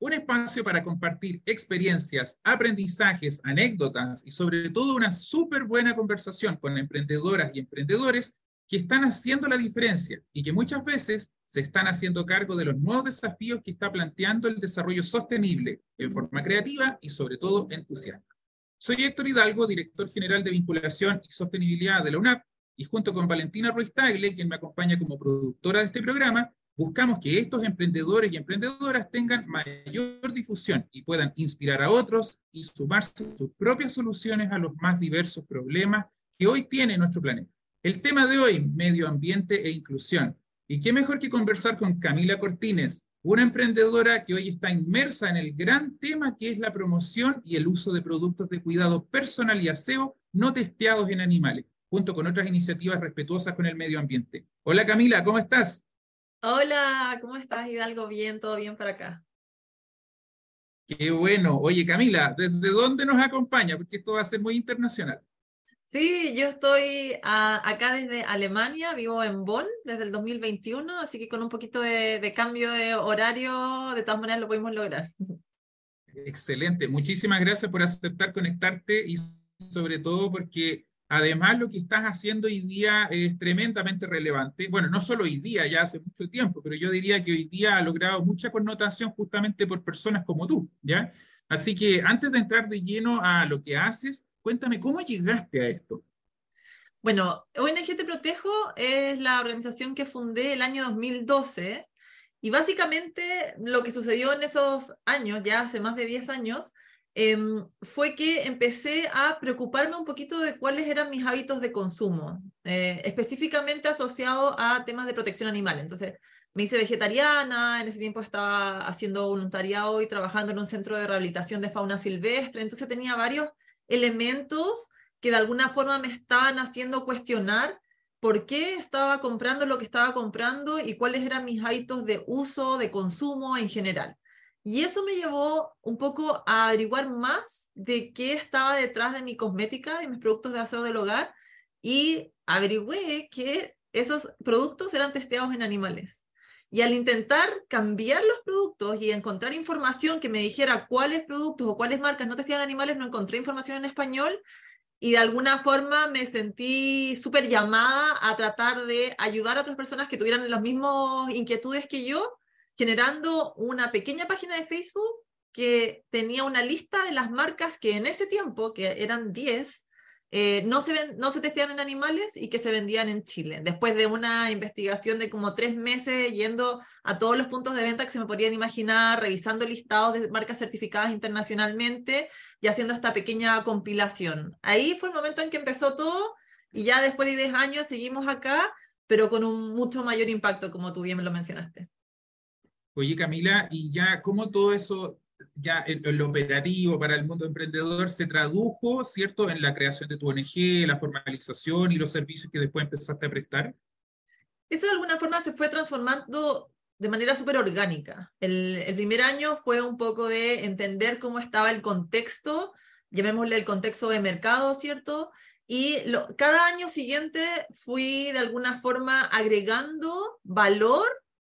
un espacio para compartir experiencias, aprendizajes, anécdotas y sobre todo una súper buena conversación con emprendedoras y emprendedores que están haciendo la diferencia y que muchas veces se están haciendo cargo de los nuevos desafíos que está planteando el desarrollo sostenible en forma creativa y sobre todo entusiasta. Soy Héctor Hidalgo, director general de vinculación y sostenibilidad de la UNAP y junto con Valentina Ruiz Tagle, quien me acompaña como productora de este programa, buscamos que estos emprendedores y emprendedoras tengan mayor difusión y puedan inspirar a otros y sumarse sus propias soluciones a los más diversos problemas que hoy tiene nuestro planeta. El tema de hoy, medio ambiente e inclusión. Y qué mejor que conversar con Camila Cortines, una emprendedora que hoy está inmersa en el gran tema que es la promoción y el uso de productos de cuidado personal y aseo no testeados en animales junto con otras iniciativas respetuosas con el medio ambiente. Hola Camila, ¿cómo estás? Hola, ¿cómo estás Hidalgo? Bien, todo bien para acá. Qué bueno. Oye Camila, ¿desde dónde nos acompaña? Porque esto va a ser muy internacional. Sí, yo estoy acá desde Alemania, vivo en Bonn desde el 2021, así que con un poquito de, de cambio de horario, de todas maneras lo pudimos lograr. Excelente, muchísimas gracias por aceptar conectarte y sobre todo porque Además, lo que estás haciendo hoy día es tremendamente relevante. Bueno, no solo hoy día, ya hace mucho tiempo, pero yo diría que hoy día ha logrado mucha connotación justamente por personas como tú, ¿ya? Así que antes de entrar de lleno a lo que haces, cuéntame, ¿cómo llegaste a esto? Bueno, ONG Te Protejo es la organización que fundé el año 2012 y básicamente lo que sucedió en esos años, ya hace más de 10 años, Em, fue que empecé a preocuparme un poquito de cuáles eran mis hábitos de consumo, eh, específicamente asociado a temas de protección animal. Entonces, me hice vegetariana, en ese tiempo estaba haciendo voluntariado y trabajando en un centro de rehabilitación de fauna silvestre, entonces tenía varios elementos que de alguna forma me estaban haciendo cuestionar por qué estaba comprando lo que estaba comprando y cuáles eran mis hábitos de uso, de consumo en general. Y eso me llevó un poco a averiguar más de qué estaba detrás de mi cosmética, de mis productos de aseo del hogar, y averigüé que esos productos eran testeados en animales. Y al intentar cambiar los productos y encontrar información que me dijera cuáles productos o cuáles marcas no testeaban animales, no encontré información en español y de alguna forma me sentí súper llamada a tratar de ayudar a otras personas que tuvieran las mismas inquietudes que yo generando una pequeña página de Facebook que tenía una lista de las marcas que en ese tiempo, que eran 10, eh, no, se ven, no se testeaban en animales y que se vendían en Chile. Después de una investigación de como tres meses yendo a todos los puntos de venta que se me podrían imaginar, revisando listados de marcas certificadas internacionalmente y haciendo esta pequeña compilación. Ahí fue el momento en que empezó todo y ya después de 10 años seguimos acá, pero con un mucho mayor impacto, como tú bien me lo mencionaste. Oye, Camila, y ya cómo todo eso, ya el, operativo para el mundo emprendedor se tradujo, ¿cierto?, en la creación de tu ONG, la formalización y los servicios que después empezaste a prestar. Eso de alguna forma se fue transformando de manera súper orgánica. El, el, primer año fue un poco de entender cómo estaba el contexto, llamémosle el contexto de mercado, ¿cierto? Y lo, cada año siguiente fui de alguna forma agregando valor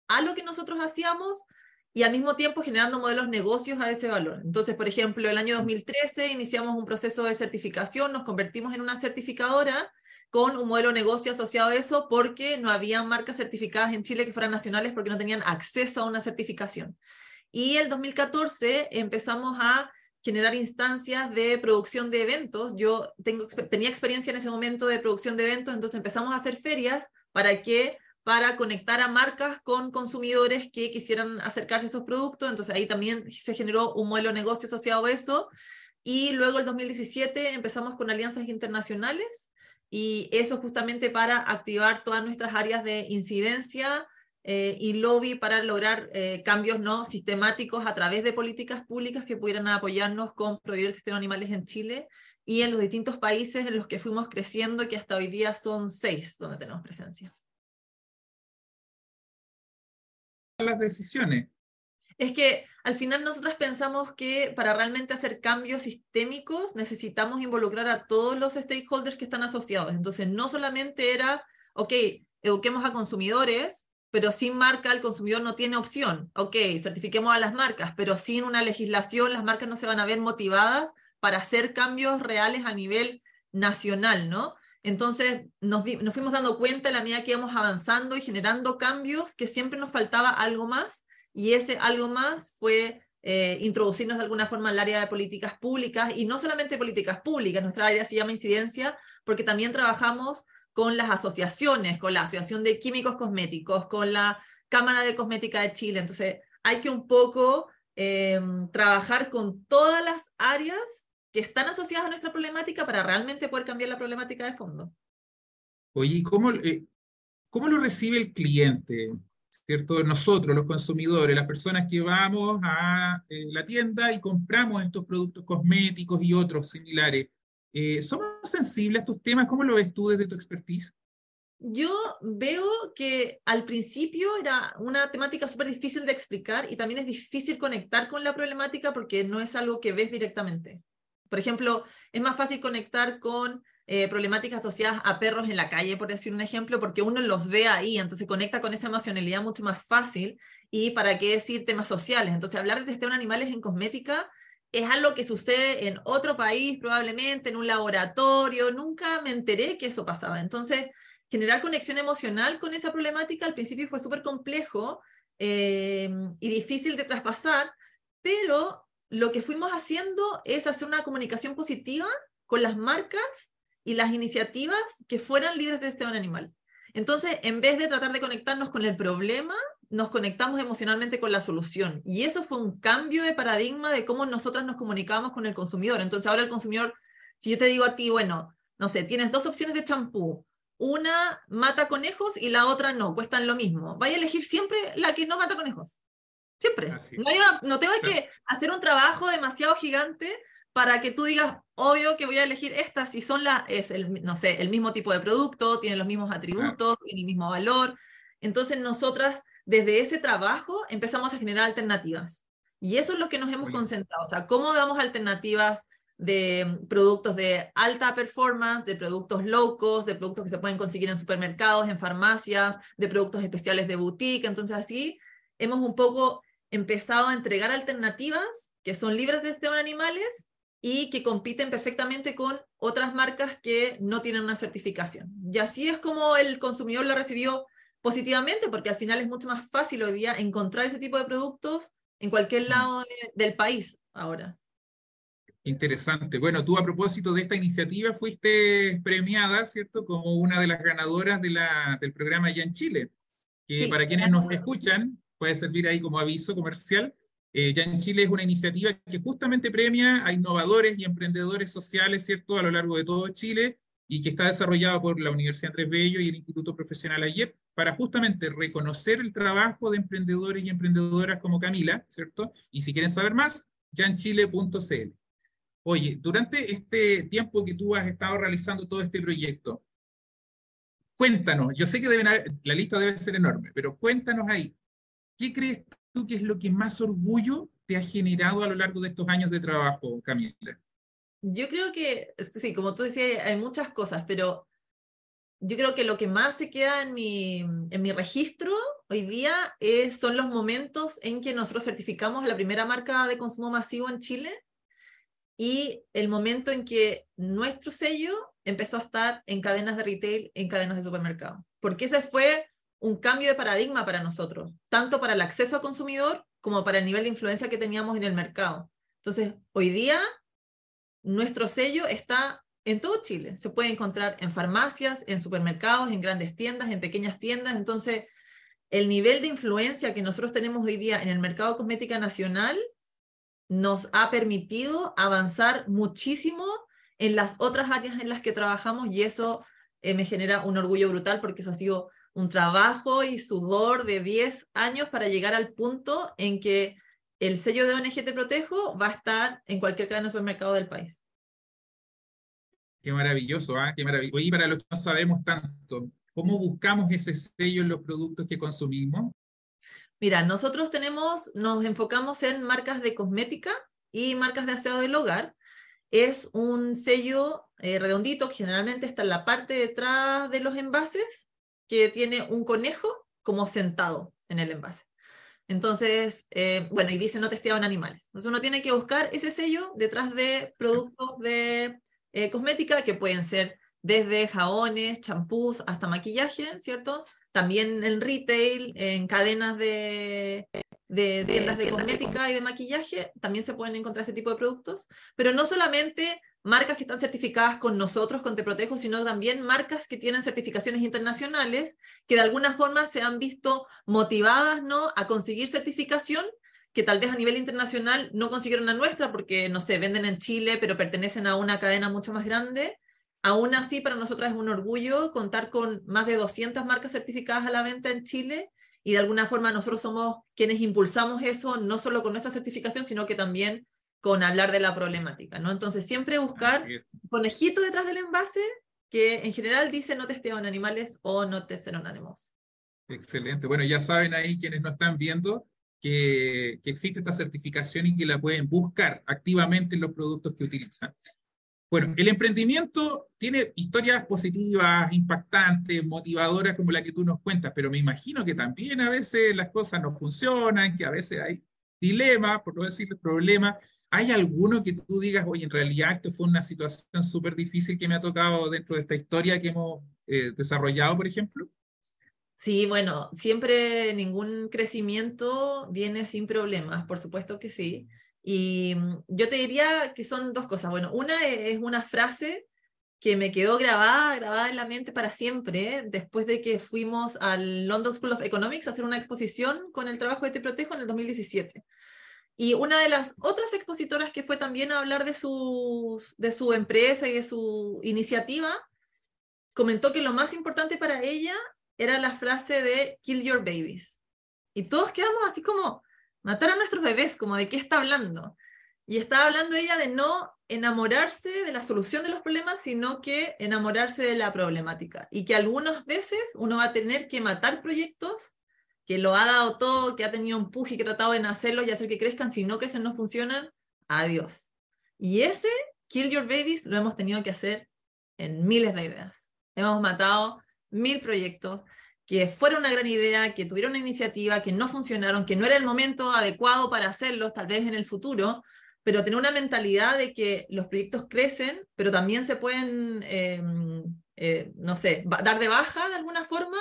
a lo que nosotros hacíamos y al mismo tiempo generando modelos negocios a ese valor. Entonces, por ejemplo, el año 2013 iniciamos un proceso de certificación, nos convertimos en una certificadora con un modelo negocio asociado a eso porque no había marcas certificadas en Chile que fueran nacionales porque no tenían acceso a una certificación. Y el 2014 empezamos a generar instancias de producción de eventos. Yo tenía experiencia en ese momento de producción de eventos, entonces empezamos a hacer ferias para que para conectar a marcas con consumidores que quisieran acercarse a esos productos. Entonces ahí también se generó un modelo de negocio asociado a eso. Y luego el 2017 empezamos con alianzas internacionales y eso justamente para activar todas nuestras áreas de incidencia eh, y lobby para lograr eh, cambios no sistemáticos a través de políticas públicas que pudieran apoyarnos con prohibir el testeo de animales en Chile y en los distintos países en los que fuimos creciendo, que hasta hoy día son seis donde tenemos presencia. Las decisiones. Es que al final nosotros pensamos que para realmente hacer cambios sistémicos necesitamos involucrar a todos los stakeholders que están asociados. Entonces, no solamente era, ok, eduquemos a consumidores, pero sin marca el consumidor no tiene opción. Ok, certifiquemos a las marcas, pero sin una legislación las marcas no se van a ver motivadas para hacer cambios reales a nivel nacional, ¿no? Entonces nos, nos fuimos dando cuenta en la medida que íbamos avanzando y generando cambios que siempre nos faltaba algo más y ese algo más fue eh, introducirnos de alguna forma al área de políticas públicas y no solamente políticas públicas, nuestra área se llama incidencia porque también trabajamos con las asociaciones, con la Asociación de Químicos Cosméticos, con la Cámara de Cosmética de Chile. Entonces, hay que un poco em, trabajar con todas las áreas que están asociadas a nuestra problemática para realmente poder cambiar la problemática de fondo. Oye, ¿cómo, eh, cómo lo recibe el cliente? ¿Cierto? Nosotros, los consumidores, las personas que vamos a eh, la tienda y compramos estos productos cosméticos y otros similares. Eh, ¿Somos sensibles a estos temas? ¿Cómo lo ves tú desde tu expertise? Yo veo que al principio era una temática súper difícil de explicar y también es difícil conectar con la problemática porque no es algo que ves directamente. Por ejemplo, es más fácil conectar con eh, problemáticas asociadas a perros en la calle, por decir un ejemplo, porque uno los ve ahí, entonces conecta con esa emocionalidad mucho más fácil. Y para qué decir temas sociales. Entonces, hablar de testeo en animales en cosmética es algo que sucede en otro país, probablemente en un laboratorio. Nunca me enteré que eso pasaba. Entonces, generar conexión emocional con esa problemática al principio fue súper complejo eh, y difícil de traspasar, pero lo que fuimos haciendo es hacer una comunicación positiva con las marcas y las iniciativas que fueran líderes de este animal. Entonces, en vez de tratar de conectarnos con el problema, nos conectamos emocionalmente con la solución. Y eso fue un cambio de paradigma de cómo nosotras nos comunicamos con el consumidor. Entonces ahora el consumidor, si yo te digo a ti, bueno, no sé, tienes dos opciones de champú, una mata conejos y la otra no, cuestan lo mismo. Vaya a elegir siempre la que no mata conejos. Siempre. No, no tengo que hacer un trabajo demasiado gigante para que tú digas, obvio que voy a elegir esta si son la, es el, no sé, el mismo tipo de producto, tiene los mismos atributos, tiene el mismo valor. Entonces nosotras desde ese trabajo empezamos a generar alternativas. Y eso es lo que nos hemos concentrado, o sea, cómo damos alternativas de mm, productos de alta performance, de productos low cost, de productos que se pueden conseguir en supermercados, en farmacias, de productos especiales de boutique. Entonces así hemos un poco empezado a entregar alternativas que son libres de sistema animales y que compiten perfectamente con otras marcas que no tienen una certificación. Y así es como el consumidor la recibió positivamente, porque al final es mucho más fácil hoy día encontrar ese tipo de productos en cualquier mm. lado del país ahora. Interesante. Bueno, tú a propósito de esta iniciativa fuiste premiada, ¿cierto? Como una de las ganadoras de la, del programa Ya en Chile, que para quienes nos escuchan puede servir ahí como aviso comercial. Eh, ya en Chile es una iniciativa que justamente premia a innovadores y emprendedores sociales, ¿cierto? A lo largo de todo Chile y que está desarrollada por la Universidad Andrés Bello y el Instituto Profesional AYEP para justamente reconocer el trabajo de emprendedores y emprendedoras como Camila, ¿cierto? Y si quieren saber más, yanchile.cl. Oye, durante este tiempo que tú has estado realizando todo este proyecto, cuéntanos, yo sé que deben la lista debe ser enorme, pero cuéntanos ahí, ¿qué crees tú que es lo que más orgullo te ha generado a lo largo de estos años de trabajo, Camila? Yo creo que, sí, como tú decías, hay muchas cosas, pero yo creo que lo que más se queda en mi, en mi registro hoy día es, son los momentos en que nosotros certificamos la primera marca de consumo masivo en Chile y el momento en que nuestro sello empezó a estar en cadenas de retail, en cadenas de supermercado. Porque ese fue un cambio de paradigma para nosotros, tanto para el acceso al consumidor como para el nivel de influencia que teníamos en el mercado. Entonces, hoy día nuestro sello está en todo Chile. Se puede encontrar en farmacias, en supermercados, en grandes tiendas, en pequeñas tiendas. Entonces, el nivel de influencia que nosotros tenemos hoy día en el mercado cosmética nacional nos ha permitido avanzar muchísimo en las otras áreas en las que trabajamos y eso eh, me genera un orgullo brutal porque eso ha sido un trabajo y sudor de 10 años para llegar al punto en que el sello de ONG Te Protejo va a estar en cualquier cadena de supermercado del país. Qué maravilloso, ¿ah? Qué maravilloso. Oye, para los que no sabemos tanto, ¿cómo buscamos ese sello en los productos que consumimos? Mira, nosotros tenemos, nos enfocamos en marcas de cosmética y marcas de aseo del hogar. Es un sello eh, redondito que generalmente está en la parte detrás de los envases, que tiene un conejo como sentado en el envase. Entonces, eh, bueno, y dice no testeado en animales. Entonces uno tiene que buscar ese sello detrás de productos de eh, cosmética que pueden ser desde jabones, champús hasta maquillaje, ¿cierto? También en retail, en cadenas de, de tiendas de cosmética y de maquillaje, también se pueden encontrar este tipo de productos, pero no solamente marcas que están certificadas con nosotros, con Te Protejo, sino también marcas que tienen certificaciones internacionales que de alguna forma se han visto motivadas ¿no? a conseguir certificación que tal vez a nivel internacional no consiguieron la nuestra porque, no sé, venden en Chile, pero pertenecen a una cadena mucho más grande. Aún así, para nosotros es un orgullo contar con más de 200 marcas certificadas a la venta en Chile y de alguna forma nosotros somos quienes impulsamos eso, no solo con nuestra certificación, sino que también con hablar de la problemática, ¿no? Entonces, siempre buscar conejito detrás del envase que en general dice no testeo en animales o no testeo en animales. Excelente. Bueno, ya saben ahí quienes nos están viendo, que, existe esta certificación y que la pueden buscar activamente en los productos que utilizan. Bueno, el emprendimiento tiene historias positivas, impactantes, motivadoras como la que tú nos cuentas, pero me imagino que también a veces las cosas no funcionan, que a veces hay dilemas, por no decir problemas. ¿Hay alguno que tú digas, oye, en realidad esto fue una situación súper difícil que me ha tocado dentro de esta historia que hemos eh, desarrollado, por ejemplo? Sí, bueno, siempre ningún crecimiento viene sin problemas, por supuesto que sí. Y mm, yo te diría que son dos cosas. Bueno, una es una frase que me quedó grabada, grabada en la mente para siempre, después de que fuimos al London School of Economics a hacer una exposición con el trabajo de Te Protejo en el 2017. Y una de las otras expositoras que fue también a hablar de su, de su empresa y de su iniciativa, comentó que lo más importante para ella era la frase de kill your babies. Y todos quedamos así como, matar a nuestros bebés, como de qué está hablando. Y estaba hablando ella de no enamorarse de la solución de los problemas, sino que enamorarse de la problemática. Y que algunas veces uno va a tener que matar proyectos que lo ha dado todo, que ha tenido un y que ha tratado de hacerlos y hacer que crezcan, si no que no funcionan, adiós. Y ese Kill Your Babies lo hemos tenido que hacer en miles de ideas. Hemos matado mil proyectos que fueron una gran idea, que tuvieron una iniciativa, que no funcionaron, que no era el momento adecuado para hacerlos, tal vez en el futuro, pero tener una mentalidad de que los proyectos crecen, pero también se pueden, em, eh, no sé, dar de baja de alguna forma,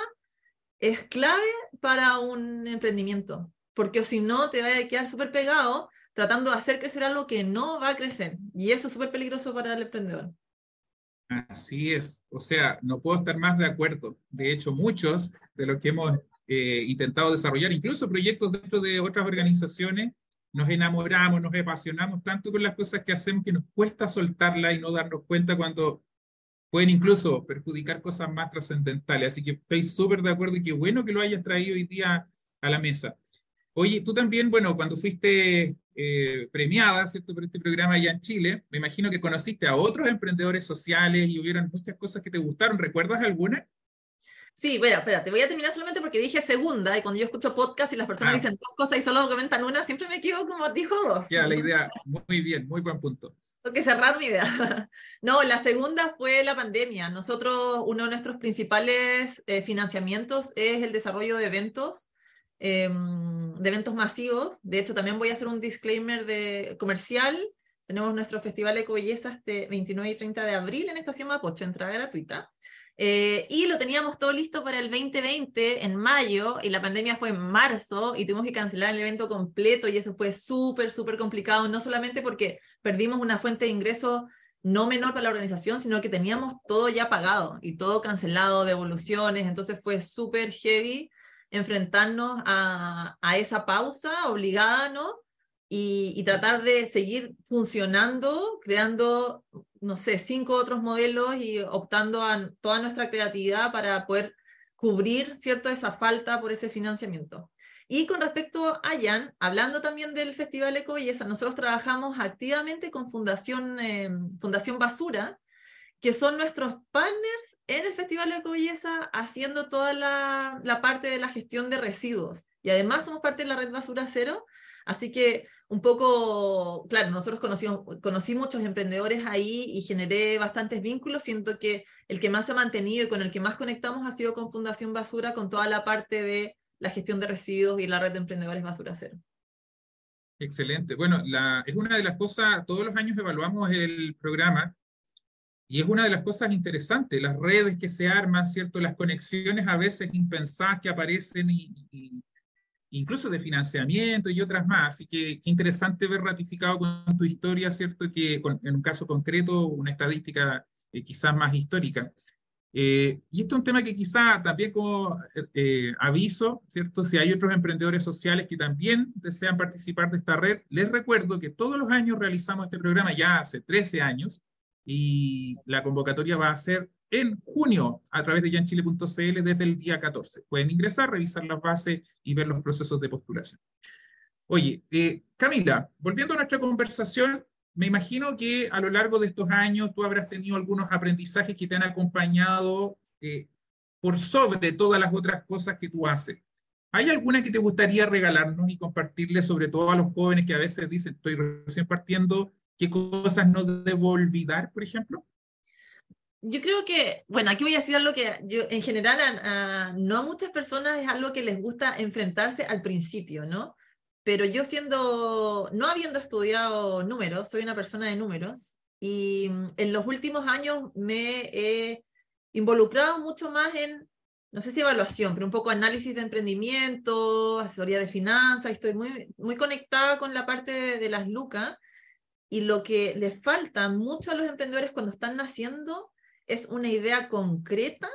es clave para un emprendimiento, porque si no te va a quedar súper pegado tratando de hacer crecer algo que no va a crecer, y eso es súper peligroso para el emprendedor. Así es, o sea, no puedo estar más de acuerdo. De hecho, muchos de los que hemos eh, intentado desarrollar, incluso proyectos dentro de otras organizaciones, nos enamoramos, nos apasionamos tanto con las cosas que hacemos que nos cuesta soltarla y no darnos cuenta cuando pueden incluso perjudicar cosas más trascendentales. Así que estoy súper de acuerdo y qué bueno que lo hayas traído hoy día a la mesa. Oye, tú también, bueno, cuando fuiste eh, premiada, ¿cierto?, por este programa allá en Chile, me imagino que conociste a otros emprendedores sociales y hubieron muchas cosas que te gustaron. ¿Recuerdas alguna? Sí, bueno, espera, te voy a terminar solamente porque dije segunda y cuando yo escucho podcast y las personas ah. dicen dos cosas y solo comentan una, siempre me equivoco como dijo dos. Ya, la idea, muy bien, muy buen punto. Tengo que cerrar mi idea. No, la segunda fue la pandemia. Nosotros, uno de nuestros principales eh, financiamientos es el desarrollo de eventos Em, de eventos masivos. De hecho, también voy a hacer un disclaimer de comercial. Tenemos nuestro Festival Eco Belleza este 29 y 30 de abril en Estación Mapocho, entrada gratuita. Eh, y lo teníamos todo listo para el 2020 en mayo y la pandemia fue en marzo y tuvimos que cancelar el evento completo y eso fue súper, súper complicado, no solamente porque perdimos una fuente de ingreso no menor para la organización, sino que teníamos todo ya pagado y todo cancelado, devoluciones, entonces fue súper heavy enfrentarnos a, esa pausa obligada, ¿no? Y, tratar de seguir funcionando, creando, no sé, cinco otros modelos y optando a toda nuestra creatividad para poder cubrir cierto esa falta por ese financiamiento. Y con respecto a Jan, hablando también del Festival Eco Belleza, nosotros trabajamos activamente con Fundación, eh, Fundación Basura, que son nuestros partners en el Festival Eco Belleza, haciendo toda la, la, parte de la gestión de residuos. Y además somos parte de la red Basura Cero, así que un poco, claro, nosotros conocimos, conocí muchos emprendedores ahí y generé bastantes vínculos. Siento que el que más se ha mantenido y con el que más conectamos ha sido con Fundación Basura, con toda la parte de la gestión de residuos y la red de emprendedores basura cero. Excelente. Bueno, es una de las cosas, todos los años evaluamos el programa y es una de las cosas interesantes, las redes que se arman, ¿cierto? Las conexiones a veces impensadas que aparecen y, incluso de financiamiento y otras más. Así que qué interesante ver ratificado con tu historia, ¿cierto? Que en un caso concreto, una estadística eh, quizás más histórica. Eh, y esto es un tema que quizá también como eh, aviso, ¿cierto? Si hay otros emprendedores sociales que también desean participar de esta red, les recuerdo que todos los años realizamos este programa ya hace 13 años y la convocatoria va a ser en junio a través de yanchile.cl desde el día 14. Pueden ingresar, revisar las bases y ver los procesos de postulación. Oye, eh, Camila, volviendo a nuestra conversación, me imagino que a lo largo de estos años tú habrás tenido algunos aprendizajes que te han acompañado eh, por sobre todas las otras cosas que tú haces. ¿Hay alguna que te gustaría regalarnos y compartirle, sobre todo a los jóvenes que a veces dicen, estoy recién partiendo, qué cosas no debo olvidar, por ejemplo? Yo creo que, bueno, aquí voy a decir algo que yo, en general no a muchas personas es algo que les gusta enfrentarse al principio, ¿no? pero yo siendo, no habiendo estudiado números, soy una persona de números y mm, en los últimos años me he involucrado mucho más en, no sé si evaluación, pero un poco análisis de emprendimiento, asesoría de finanzas, estoy muy, muy conectada con la parte de, de las lucas y lo que les falta mucho a los emprendedores cuando están naciendo es una idea concreta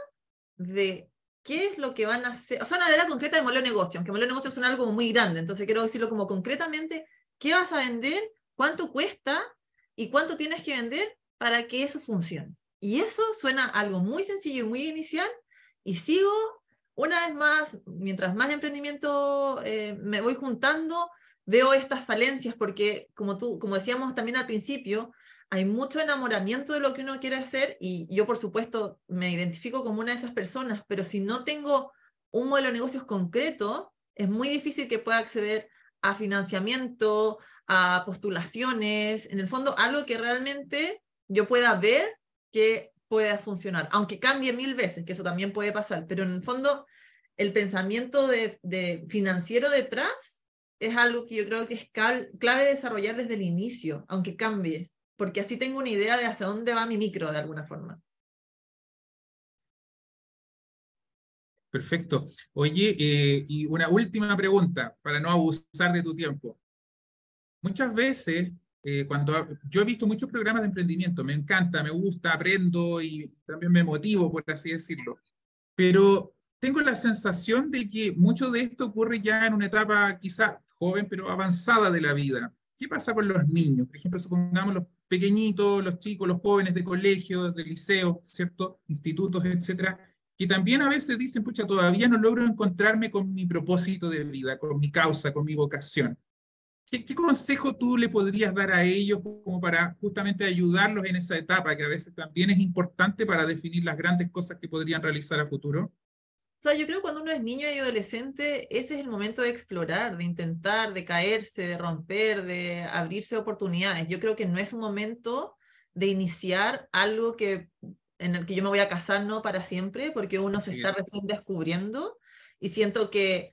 de qué es lo que van a hacer, o sea, una idea concreta de modelo de negocio, aunque modelo de negocio suena algo muy grande, entonces quiero decirlo como concretamente, ¿qué vas a vender? ¿Cuánto cuesta? ¿Y cuánto tienes que vender para que eso funcione? Y eso suena algo muy sencillo y muy inicial, y sigo una vez más, mientras más emprendimiento eh, me voy juntando, veo estas falencias, porque como, tú, como decíamos también al principio, hay mucho enamoramiento de lo que uno quiere hacer y yo por supuesto me identifico como una de esas personas, pero si no tengo un modelo de negocios concreto, es muy difícil que pueda acceder a financiamiento, a postulaciones, en el fondo algo que realmente yo pueda ver que pueda funcionar, aunque cambie mil veces, que eso también puede pasar, pero en el fondo el pensamiento de, de financiero detrás es algo que yo creo que es clave desarrollar desde el inicio, aunque cambie porque así tengo una idea de hacia dónde va mi micro de alguna forma. Perfecto. Oye, eh, y una última pregunta para no abusar de tu tiempo. Muchas veces, eh, cuando yo he visto muchos programas de emprendimiento, me encanta, me gusta, aprendo y también me motivo, por así decirlo, pero tengo la sensación de que mucho de esto ocurre ya en una etapa quizá joven, pero avanzada de la vida. ¿Qué pasa con los niños? Por ejemplo, supongamos los pequeñitos, los chicos, los jóvenes de colegio, de liceo, ¿cierto? Institutos, etcétera, que también a veces dicen, pucha, todavía no logro encontrarme con mi propósito de vida, con mi causa, con mi vocación. ¿Qué, ¿Qué, consejo tú le podrías dar a ellos como para justamente ayudarlos en esa etapa, que a veces también es importante para definir las grandes cosas que podrían realizar a futuro? O sea, yo creo que cuando uno es niño y adolescente, ese es el momento de explorar, de intentar, de caerse, de romper, de abrirse oportunidades. Yo creo que no es un momento de iniciar algo que en el que yo me voy a casar no para siempre, porque uno se está recién descubriendo y siento que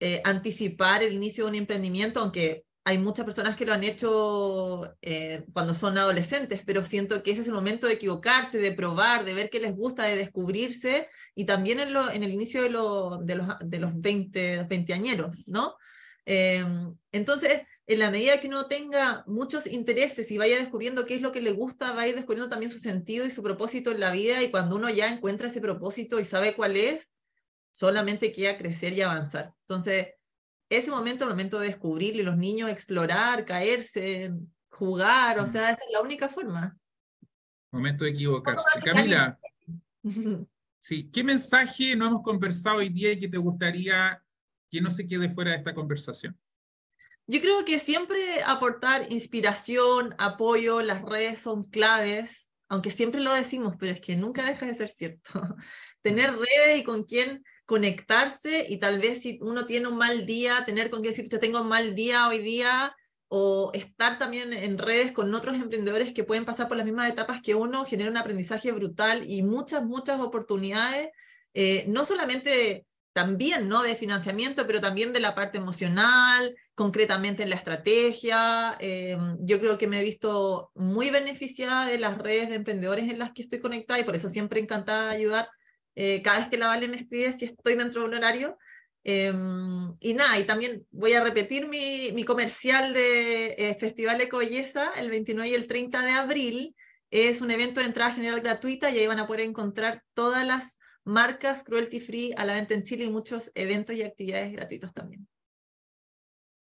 eh, anticipar el inicio de un emprendimiento, aunque hay muchas personas que lo han hecho eh, cuando son adolescentes, pero siento que ese es el momento de equivocarse, de probar, de ver qué les gusta, de descubrirse, y también en, lo, en el inicio de, lo, de, los, de los 20, 20 añeros, ¿no? Eh, entonces, en la medida que uno tenga muchos intereses y vaya descubriendo qué es lo que le gusta, va a ir descubriendo también su sentido y su propósito en la vida, y cuando uno ya encuentra ese propósito y sabe cuál es, solamente queda crecer y avanzar. Entonces, ese momento, el momento de descubrir y los niños explorar, caerse, jugar, o mm. sea, esa es la única forma. Momento de equivocarse. Camila, Sí, ¿qué mensaje no hemos conversado hoy día y que te gustaría que no se quede fuera de esta conversación? Yo creo que siempre aportar inspiración, apoyo, las redes son claves, aunque siempre lo decimos, pero es que nunca deja de ser cierto. Tener redes y con quién conectarse y tal vez si uno tiene un mal día, tener con quién decir, yo tengo un mal día hoy día, o estar también en redes con otros emprendedores que pueden pasar por las mismas etapas que uno, genera un aprendizaje brutal y muchas, muchas oportunidades, eh, no solamente también ¿no? de financiamiento, pero también de la parte emocional, concretamente en la estrategia. Eh, yo creo que me he visto muy beneficiada de las redes de emprendedores en las que estoy conectada y por eso siempre encantada de ayudar. Eh, cada vez que la Vale me escribe si estoy dentro de un horario, Em, y nada, y también voy a repetir mi, comercial de eh, Festival Eco Belleza el 29 y el 30 de abril. Es un evento de entrada general gratuita y ahí van a poder encontrar todas las marcas cruelty free a la venta en Chile y muchos eventos y actividades gratuitos también.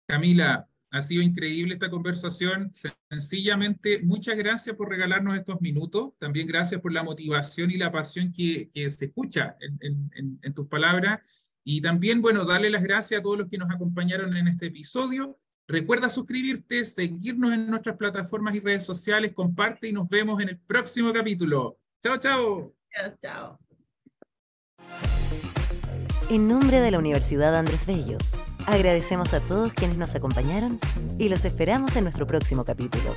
Camila, ha sido increíble esta conversación. Sencillamente, muchas gracias por regalarnos estos minutos. También gracias por la motivación y la pasión que, que se escucha en, en, en tus palabras y también, bueno, darle las gracias a todos los que nos acompañaron en este episodio. Recuerda suscribirte, seguirnos en nuestras plataformas y redes sociales, comparte y nos vemos en el próximo capítulo. Chao, chao. Chao. En nombre de la Universidad Andrés Bello, agradecemos a todos quienes nos acompañaron y los esperamos en nuestro próximo capítulo.